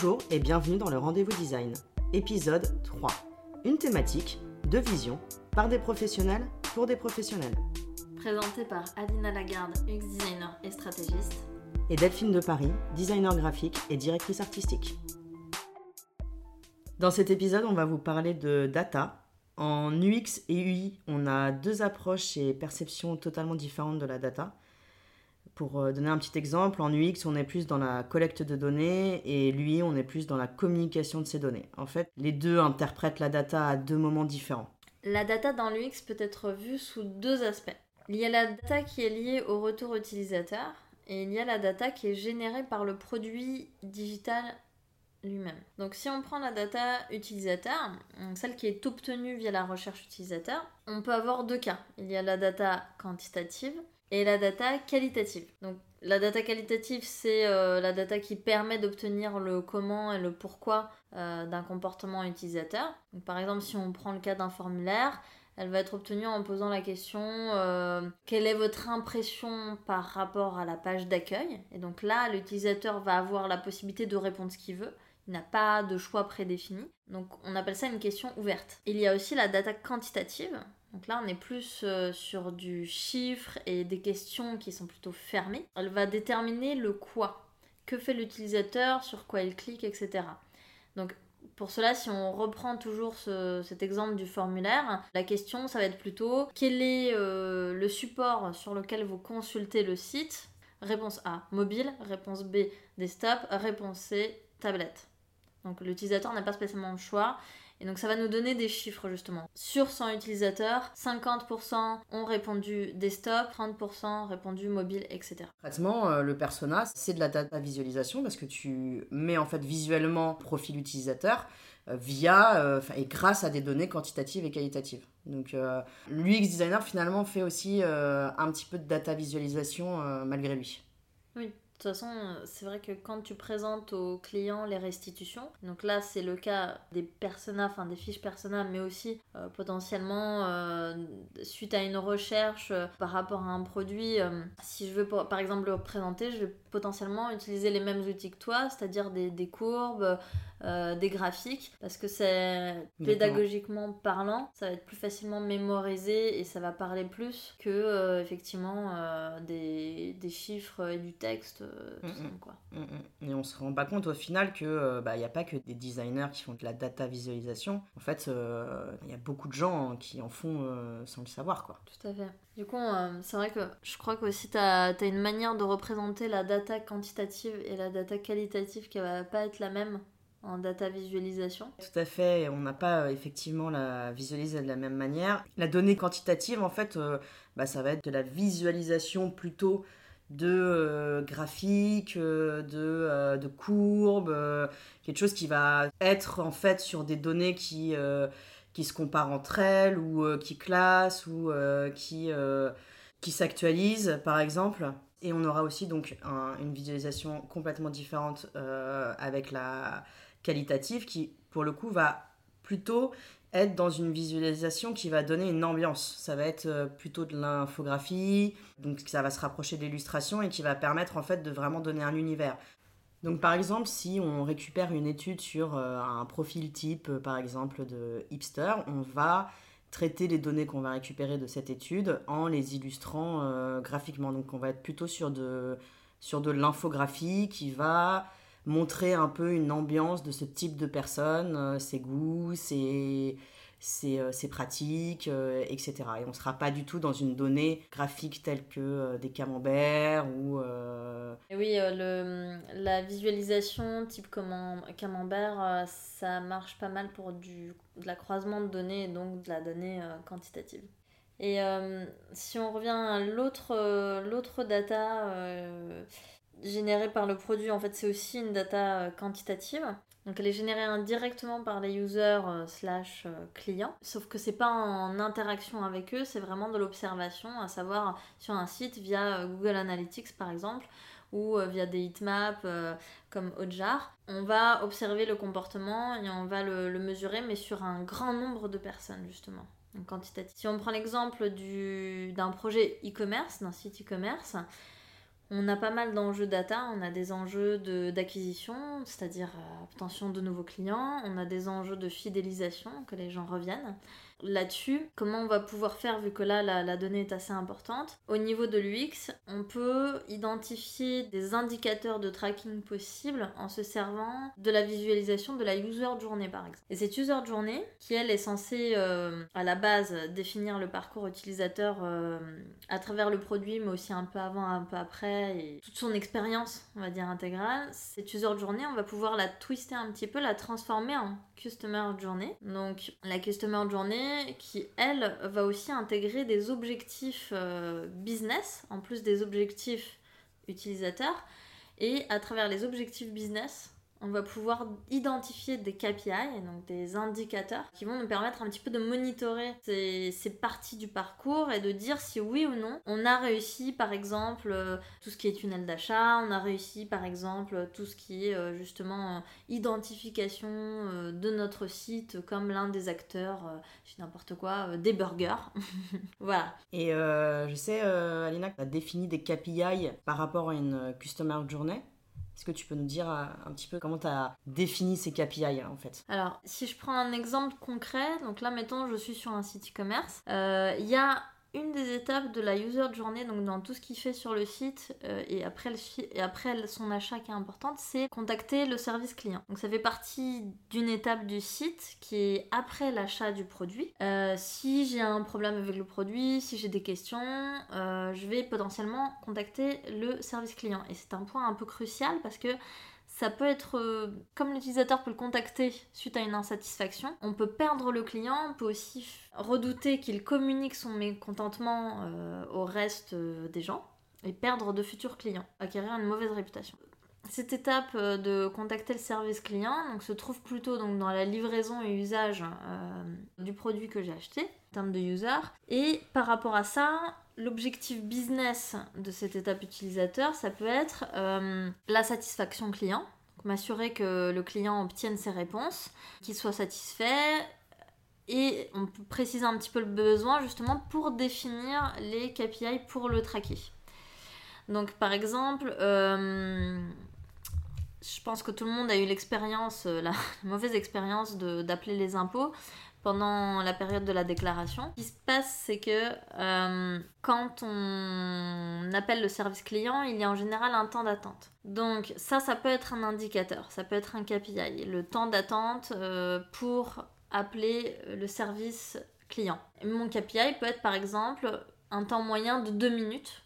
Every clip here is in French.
Bonjour et bienvenue dans le Rendez-vous Design, épisode 3. Une thématique, deux visions, par des professionnels pour des professionnels. Présenté par Adina Lagarde, UX designer et stratégiste. Et Delphine de Paris, designer graphique et directrice artistique. Dans cet épisode, on va vous parler de data. En UX et UI, on a deux approches et perceptions totalement différentes de la data. Pour euh, donner un petit exemple, en UX, on est plus dans la collecte de données et l'UI, on est plus dans la communication de ces données. En fait, les deux interprètent la data à deux moments différents. La data dans l'UX peut être vue sous deux aspects. Il y a la data qui est liée au retour utilisateur et il y a la data qui est générée par le produit digital lui-même. Donc si on prend la data utilisateur, celle qui est obtenue via la recherche utilisateur, on peut avoir deux cas. Il y a la data quantitative et la data qualitative. Donc la data qualitative, c'est euh, la data qui permet d'obtenir le comment et le pourquoi euh, d'un comportement utilisateur. Donc, par exemple, si on prend le cas d'un formulaire, elle va être obtenue en posant la question euh, quelle est votre impression par rapport à la page d'accueil? Et donc là, l'utilisateur va avoir la possibilité de répondre ce qu'il veut. Il n'a pas de choix prédéfini. Donc on appelle ça une question ouverte. Il y a aussi la data quantitative. Donc là, on est plus euh, sur du chiffre et des questions qui sont plutôt fermées. Elle va déterminer le quoi. Que fait l'utilisateur, sur quoi il clique, etc. Donc pour cela, si on reprend toujours cet exemple du formulaire, la question, ça va être plutôt quel est euh, le support sur lequel vous consultez le site? Réponse A, mobile. Réponse B, desktop. Réponse C, tablette. Donc l'utilisateur n'a pas spécialement le choix. Et donc ça va nous donner des chiffres justement. Sur 100 utilisateurs, 50% ont répondu desktop, 30% répondu mobile, etc. Concrètement, euh, le persona, c'est de la data visualisation parce que tu mets en fait visuellement profil utilisateur euh, via euh, et grâce à des données quantitatives et qualitatives. Donc l'UX designer finalement fait aussi un petit peu de data visualisation malgré lui. Oui, de toute façon, c'est vrai que quand tu présentes aux clients les restitutions, donc là c'est le cas des personas, enfin des fiches personas, mais aussi euh, potentiellement euh, suite à une recherche euh, par rapport à un produit, si je veux par exemple le présenter, je vais potentiellement utiliser les mêmes outils que toi, c'est-à-dire des, des courbes, euh, des graphiques parce que c'est pédagogiquement parlant, ça va être plus facilement mémorisé et ça va parler plus que euh, effectivement euh, des, des, chiffres et du texte. Mm, mm. quoi. Mm, et on se rend pas compte au final que bah, il n'y a pas que des designers qui font de la data visualisation. En fait, il y a beaucoup de gens qui en font sans le savoir. Quoi. Tout à fait. Du coup, c'est vrai que je crois qu'aussi tu as, as, une manière de représenter la data quantitative et la data qualitative qui va pas être la même en data visualisation Tout à fait, on n'a pas euh, effectivement la visualisée de la même manière. La donnée quantitative, en fait, euh, bah, ça va être de la visualisation plutôt de euh, graphiques, de, de, courbes, quelque chose qui va être en fait sur des données qui, qui se comparent entre elles ou qui classent ou qui, qui s'actualisent par exemple. Et on aura aussi donc une visualisation complètement différente avec la, qualitative qui, pour le coup, va plutôt être dans une visualisation qui va donner une ambiance. Ça va être euh, plutôt de l'infographie, donc ça va se rapprocher de l'illustration et qui va permettre en fait de vraiment donner un univers. Donc par exemple, si on récupère une étude sur euh, un profil type, euh, par exemple de hipster, on va traiter les données qu'on va récupérer de cette étude en les illustrant graphiquement. Donc on va être plutôt sur de, sur de l'infographie qui va montrer un peu une ambiance de ce type de personne, euh, ses goûts, ses, ses, euh, pratiques, euh, etc. Et on ne sera pas du tout dans une donnée graphique telle que des camemberts ou... oui, le, la visualisation type camembert, ça marche pas mal pour du, de la croisement de données et donc de la donnée quantitative. Et si on revient à l'autre data générée par le produit, en fait, c'est aussi une data euh, quantitative. Donc elle est générée indirectement par les users euh, slash euh, clients, sauf que c'est pas en interaction avec eux, c'est vraiment de l'observation, à savoir sur un site via Google Analytics par exemple, ou via des heatmaps comme Hotjar. On va observer le comportement et on va le, mesurer, mais sur un grand nombre de personnes justement. Quantitatif. Si on prend l'exemple d'un projet e-commerce, d'un site e-commerce, On a pas mal d'enjeux data, on a des enjeux d'acquisition, c'est-à-dire euh, obtention de nouveaux clients, on a des enjeux de fidélisation, que les gens reviennent là-dessus. Comment on va pouvoir faire vu que là la, donnée est assez importante Au niveau de l'UX, on peut identifier des indicateurs de tracking possibles en se servant de la visualisation de la user journée par exemple. Et cette user journée, qui elle est censée euh, à la base définir le parcours utilisateur euh, à travers le produit mais aussi un peu avant, un peu après et toute son expérience on va dire intégrale, cette user journée on va pouvoir la twister un petit peu, la transformer en customer journey. Donc la customer journée qui, elle, va aussi intégrer des objectifs euh, business, en plus des objectifs utilisateurs. Et à travers les objectifs business, on va pouvoir identifier des KPI, donc des indicateurs, qui vont nous permettre un petit peu de monitorer ces, parties du parcours et de dire si oui ou non on a réussi par exemple euh, tout ce qui est tunnel d'achat, on a réussi par exemple tout ce qui est euh, justement euh, identification de notre site comme l'un des acteurs, je n'importe quoi, des burgers. voilà. Et je sais, Alina, tu as défini des KPI par rapport à une Customer Journey. Est-ce que tu peux nous dire euh, un petit peu comment tu as défini ces KPI en fait? Alors, si je prends un exemple concret, donc là, mettons, je suis sur un site e-commerce, euh, il y a une des étapes de la user journée, donc dans tout ce qu'il fait sur le site euh, et, après et après son achat qui est importante, c'est contacter le service client. Donc ça fait partie d'une étape du site qui est après l'achat du produit. Euh, si j'ai un problème avec le produit, si j'ai des questions, euh, je vais potentiellement contacter le service client. Et c'est un point un peu crucial parce que ça peut être, euh, comme l'utilisateur peut le contacter suite à une insatisfaction, on peut perdre le client, on peut aussi redouter qu'il communique son mécontentement euh, au reste euh, des gens et perdre de futurs clients, acquérir une mauvaise réputation. Cette étape de contacter le service client se trouve plutôt donc, dans la livraison et usage du produit que j'ai acheté, en termes de user. Et par rapport à ça, l'objectif business de cette étape utilisateur, ça peut être euh, la satisfaction client, m'assurer que le client obtienne ses réponses, qu'il soit satisfait, et on peut préciser un petit peu le besoin justement pour définir les KPI pour le traquer. Donc par exemple, euh, je pense que tout le monde a eu l'expérience, euh, la mauvaise expérience d'appeler les impôts pendant la période de la déclaration. Ce qui se passe, c'est que euh, quand on appelle le service client, il y a en général un temps d'attente. Donc ça, ça peut être un indicateur, ça peut être un KPI, le temps d'attente euh, pour appeler le service client. Mon KPI peut être par exemple un temps moyen de 2 minutes.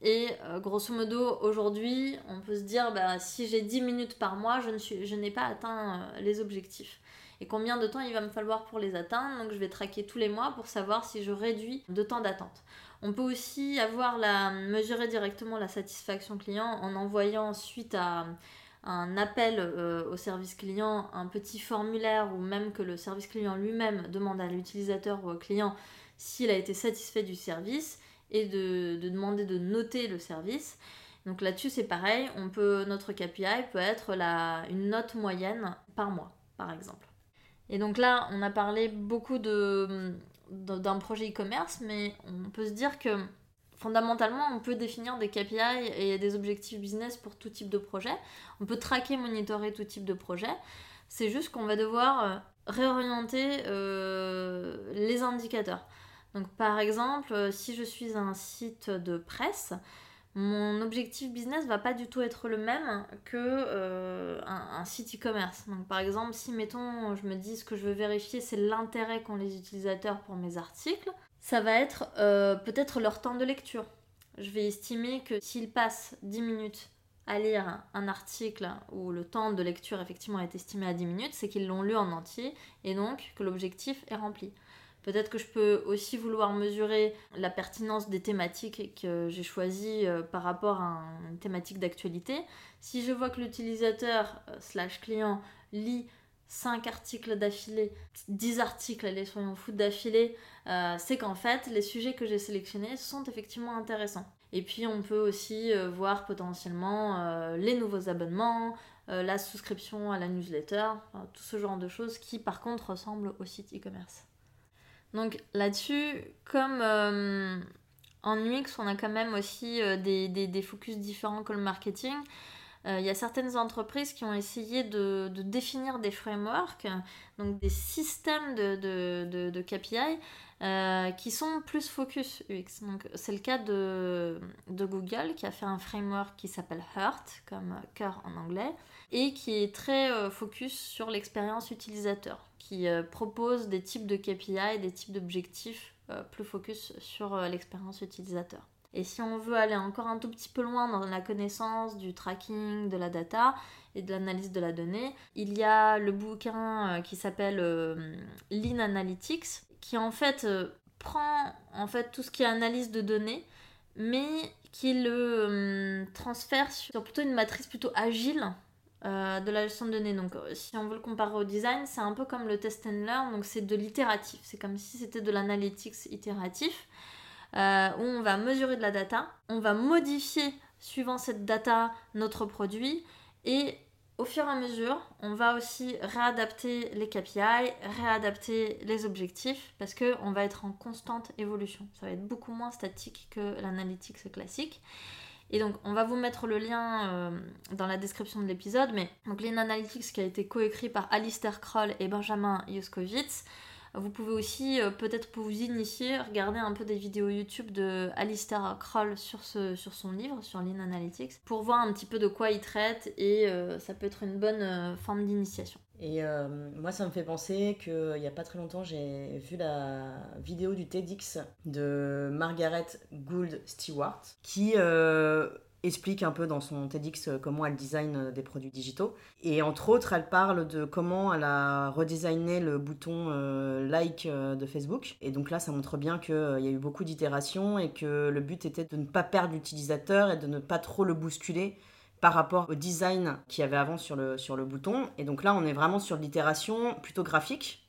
Et euh, grosso modo, aujourd'hui, on peut se dire, bah, si j'ai 10 minutes par mois, je, n'ai pas atteint les objectifs et combien de temps il va me falloir pour les atteindre. Donc je vais traquer tous les mois pour savoir si je réduis de temps d'attente. On peut aussi avoir la, mesurer directement la satisfaction client en envoyant suite à un appel euh, au service client, un petit formulaire ou même que le service client lui-même demande à l'utilisateur ou au client s'il a été satisfait du service et de, de demander de noter le service. Donc là-dessus c'est pareil, on peut, notre KPI peut être la, une note moyenne par mois par exemple. Et donc là, on a parlé beaucoup de, d'un projet e-commerce, mais on peut se dire que fondamentalement, on peut définir des KPI et des objectifs business pour tout type de projet. On peut traquer, monitorer tout type de projet. C'est juste qu'on va devoir euh, réorienter euh, les indicateurs. Donc par exemple, euh, si je suis un site de presse, mon objectif business va pas du tout être le même que euh, un, site e-commerce. Donc par exemple, si mettons, je me dis ce que je veux vérifier, c'est l'intérêt qu'ont les utilisateurs pour mes articles, ça va être euh, peut-être leur temps de lecture. Je vais estimer que s'ils passent 10 minutes à lire un article où le temps de lecture effectivement est estimé à 10 minutes, c'est qu'ils l'ont lu en entier et donc que l'objectif est rempli. Peut-être que je peux aussi vouloir mesurer la pertinence des thématiques que j'ai choisies euh, par rapport à une thématique d'actualité. Si je vois que l'utilisateur euh, slash client lit 5 articles d'affilée, 10 articles, allez soyons fous d'affilée, euh, c'est qu'en fait les sujets que j'ai sélectionnés sont effectivement intéressants. Et puis on peut aussi voir potentiellement les nouveaux abonnements, la souscription à la newsletter, tout ce genre de choses qui par contre ressemblent au site e-commerce. Donc là-dessus, comme euh, En UX, on a quand même aussi euh, des, focus différents que le marketing. Il y a certaines entreprises qui ont essayé de, de, définir des frameworks, donc des systèmes de, KPI euh, qui sont plus focus UX. C'est le cas de, Google qui a fait un framework qui s'appelle Heart, comme cœur en anglais, et qui est très euh, focus sur l'expérience utilisateur, qui euh, propose des types de KPI, des types d'objectifs plus focus sur l'expérience utilisateur. Et si on veut aller encore un tout petit peu loin dans la connaissance du tracking, de la data et de l'analyse de la donnée, il y a le bouquin qui s'appelle Lean Analytics, qui en fait euh, prend en fait tout ce qui est analyse de données, mais qui le transfère sur plutôt une matrice plutôt agile euh, de la gestion de données. Donc, euh, si on veut le comparer au design, c'est un peu comme le test and learn, donc c'est de l'itératif. C'est comme si c'était de l'analytics itératif, où on va mesurer de la data, on va modifier suivant cette data notre produit, et au fur et à mesure, on va aussi réadapter les KPI, réadapter les objectifs parce qu'on va être en constante évolution. Ça va être beaucoup moins statique que l'analytics classique. Et donc, on va vous mettre le lien euh, dans la description de l'épisode. Mais donc, Analytics qui a été coécrit par Alistair Kroll et Benjamin Yuskowitz. Vous pouvez aussi, euh, peut-être pour vous initier, regarder un peu des vidéos YouTube de Alistair Kroll sur, ce, sur son livre, sur Lean Analytics, pour voir un petit peu de quoi il traite et euh, ça peut être une bonne euh, forme d'initiation. Et moi, ça me fait penser qu'il n'y a pas très longtemps, j'ai vu la vidéo du TEDx de Margaret Gould Stewart, qui explique un peu dans son TEDx euh, comment elle design euh, des produits digitaux. Et entre autres, elle parle de comment elle a redesigné le bouton euh, like de Facebook. Et donc là, ça montre bien qu'il y a eu beaucoup d'itérations et que le but était de ne pas perdre l'utilisateur et de ne pas trop le bousculer par rapport au design qu'il y avait avant sur le, sur le bouton. Et donc là, on est vraiment sur l'itération plutôt graphique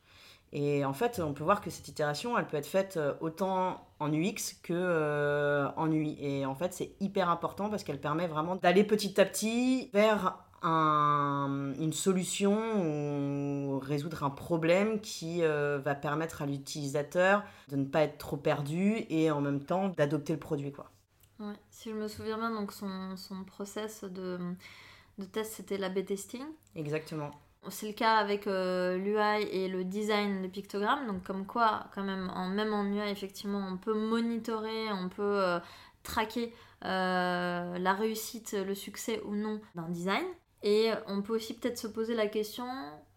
et en fait, on peut voir que cette itération, elle peut être faite euh, autant en UX que euh, en UI. Et en fait, c'est hyper important parce qu'elle permet vraiment d'aller petit à petit vers une solution ou résoudre un problème qui euh, va permettre à l'utilisateur de ne pas être trop perdu et en même temps d'adopter le produit. Quoi. Ouais. Si je me souviens bien, donc son, son process de, de test, c'était l'A-B testing. Exactement. C'est le cas avec euh, l'UI et le design de pictogrammes, donc comme quoi, quand même, en, même en UI, effectivement, on peut monitorer, on peut euh, traquer euh, la réussite, le succès ou non d'un design. Et on peut aussi peut-être se poser la question,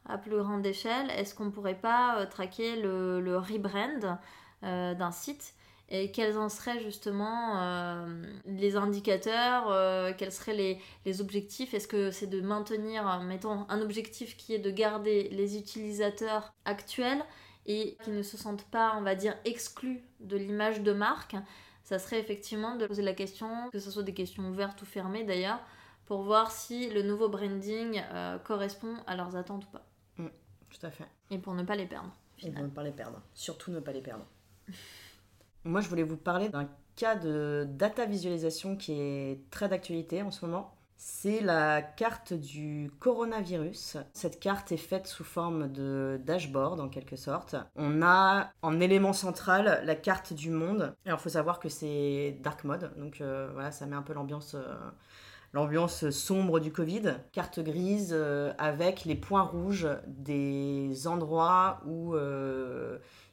à plus grande échelle, est-ce qu'on pourrait pas traquer le rebrand d'un site? Et quels en seraient justement euh, les indicateurs, euh, quels seraient les, objectifs? Est-ce que c'est de maintenir, mettons, un objectif qui est de garder les utilisateurs actuels et qui ne se sentent pas, on va dire, exclus de l'image de marque? Ça serait effectivement de poser la question, que ce soit des questions ouvertes ou fermées d'ailleurs, pour voir si le nouveau branding euh, correspond à leurs attentes ou pas. Mm, tout à fait. Et pour ne pas les perdre. Et pour ne pas les perdre. Surtout ne pas les perdre. Moi, je voulais vous parler d'un cas de data visualisation qui est très d'actualité en ce moment. C'est la carte du coronavirus. Cette carte est faite sous forme de dashboard en quelque sorte. On a en élément central la carte du monde. Alors il faut savoir que c'est dark mode, donc euh, voilà, ça met un peu l'ambiance. Euh, sombre du Covid, carte grise euh, avec les points rouges des endroits où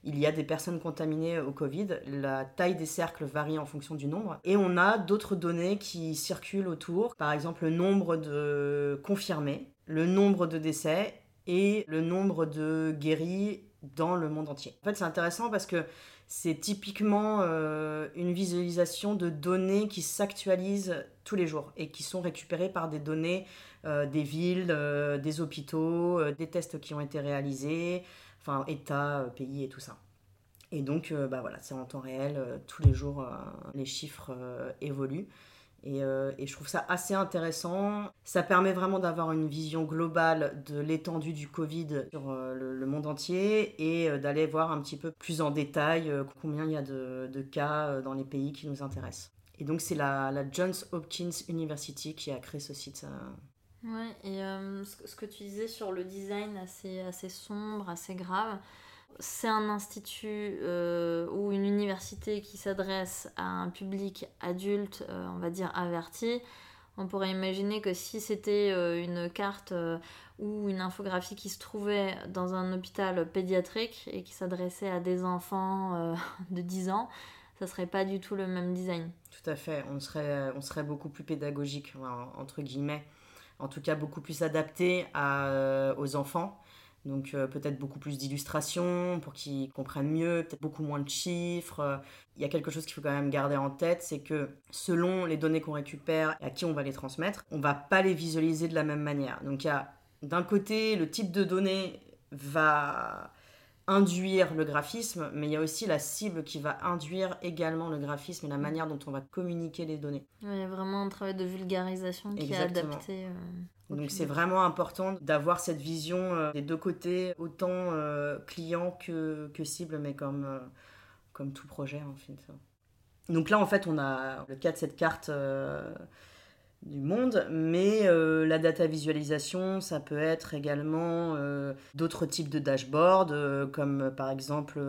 il y a des personnes contaminées au Covid. La taille des cercles varie en fonction du nombre. Et on a d'autres données qui circulent autour. Par exemple, le nombre de confirmés, le nombre de décès et le nombre de guéris dans le monde entier. En fait, c'est intéressant parce que c'est typiquement euh, une visualisation de données qui s'actualisent tous les jours et qui sont récupérées par des données euh, des villes, euh, des hôpitaux, des tests qui ont été réalisés, enfin État, euh, pays et tout ça. Et donc, euh, bah voilà, c'est en temps réel, euh, tous les jours, les chiffres évoluent. Et, je trouve ça assez intéressant. Ça permet vraiment d'avoir une vision globale de l'étendue du Covid sur le, monde entier et d'aller voir un petit peu plus en détail combien il y a de, cas dans les pays qui nous intéressent. Et donc c'est la, Johns Hopkins University qui a créé ce site. Ouais, et ce que tu disais sur le design assez, assez sombre, assez grave, c'est un institut euh, ou une université qui s'adresse à un public adulte, euh, on va dire averti, on pourrait imaginer que si c'était euh, une carte ou une infographie qui se trouvait dans un hôpital pédiatrique et qui s'adressait à des enfants de 10 ans, ça serait pas du tout le même design. Tout à fait, on serait, on serait beaucoup plus pédagogique, entre guillemets, en tout cas beaucoup plus adapté à, aux enfants donc euh, peut-être beaucoup plus d'illustrations pour qu'ils comprennent mieux, peut-être beaucoup moins de chiffres. Il y a quelque chose qu'il faut quand même garder en tête, c'est que selon les données qu'on récupère et à qui on va les transmettre, on va pas les visualiser de la même manière. Donc il y a d'un côté le type de données va induire le graphisme, mais il y a aussi la cible qui va induire également le graphisme et la manière dont on va communiquer les données. il y a vraiment un travail de vulgarisation qui est adapté. Euh, donc c'est vraiment important d'avoir cette vision euh, des deux côtés, autant euh, client que, que, cible, mais comme, comme tout projet en fait. Donc là en fait on a le cas de cette carte du monde, mais la data visualisation, ça peut être également d'autres types de dashboards, comme par exemple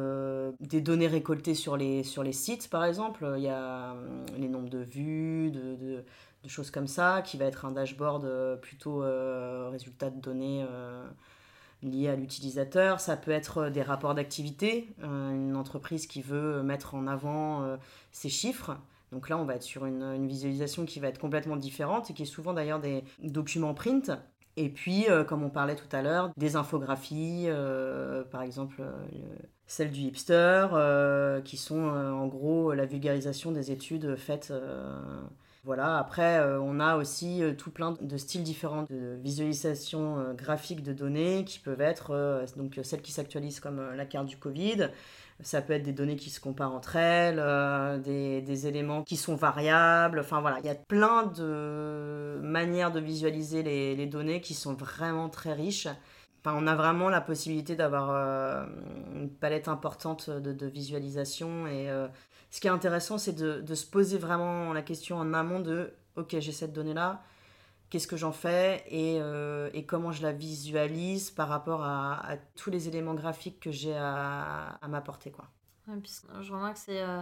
des données récoltées sur les, sur les sites, par exemple. Il y a les nombres de vues, de choses comme ça, qui va être un dashboard euh, plutôt euh, résultat de données euh, liées à l'utilisateur. Ça peut être des rapports d'activité, une entreprise qui veut mettre en avant ses chiffres. Donc là, on va être sur une, visualisation qui va être complètement différente et qui est souvent d'ailleurs des documents print. Et puis, comme on parlait tout à l'heure, des infographies, par exemple celles du hipster, qui sont en gros la vulgarisation des études faites voilà, après, euh, on a aussi euh, tout plein de styles différents de visualisation euh, graphique de données qui peuvent être donc celles qui s'actualisent comme la carte du Covid. Ça peut être des données qui se comparent entre elles, des, éléments qui sont variables. Enfin voilà, il y a plein de manières de visualiser les, données qui sont vraiment très riches. Enfin, on a vraiment la possibilité d'avoir une palette importante de, de visualisation et ce qui est intéressant, c'est de, se poser vraiment la question en amont de ok, j'ai cette donnée-là, qu'est-ce que j'en fais euh, et, comment je la visualise par rapport à, tous les éléments graphiques que j'ai à, m'apporter. Quoi. je remarque que c'est. Euh,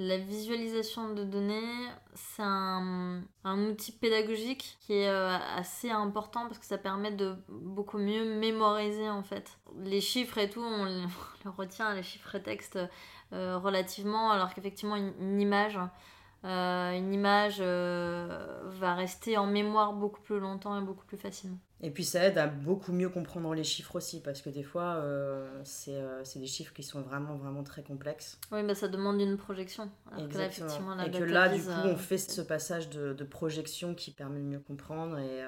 la visualisation de données, c'est un, outil pédagogique qui est euh, assez important parce que ça permet de beaucoup mieux mémoriser en fait. Les chiffres et tout, on les retient, les chiffres et textes relativement, alors qu'effectivement une, image, euh, une image euh, va rester en mémoire beaucoup plus longtemps et beaucoup plus facilement. Et puis ça aide à beaucoup mieux comprendre les chiffres aussi, parce que des fois, c'est des chiffres qui sont vraiment, vraiment très complexes. Oui, bah ça demande une projection. Exactement. et que là, du coup, on fait ce passage de, de, projection qui permet de mieux comprendre et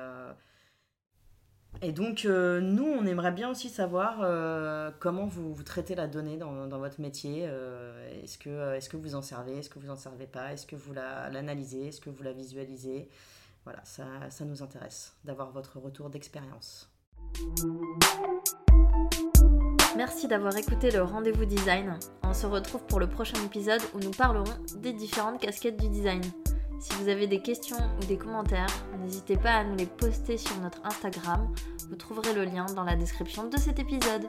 et donc, euh, nous, on aimerait bien aussi savoir euh, comment vous, traitez la donnée dans, votre métier. Euh, est-ce, que, vous en servez Est-ce que vous n'en servez pas Est-ce que vous la, l'analysez Est-ce que vous la visualisez? Voilà, ça nous intéresse d'avoir votre retour d'expérience. Merci d'avoir écouté le rendez-vous design. On se retrouve pour le prochain épisode où nous parlerons des différentes casquettes du design. Si vous avez des questions ou des commentaires, n'hésitez pas à nous les poster sur notre Instagram. Vous trouverez le lien dans la description de cet épisode.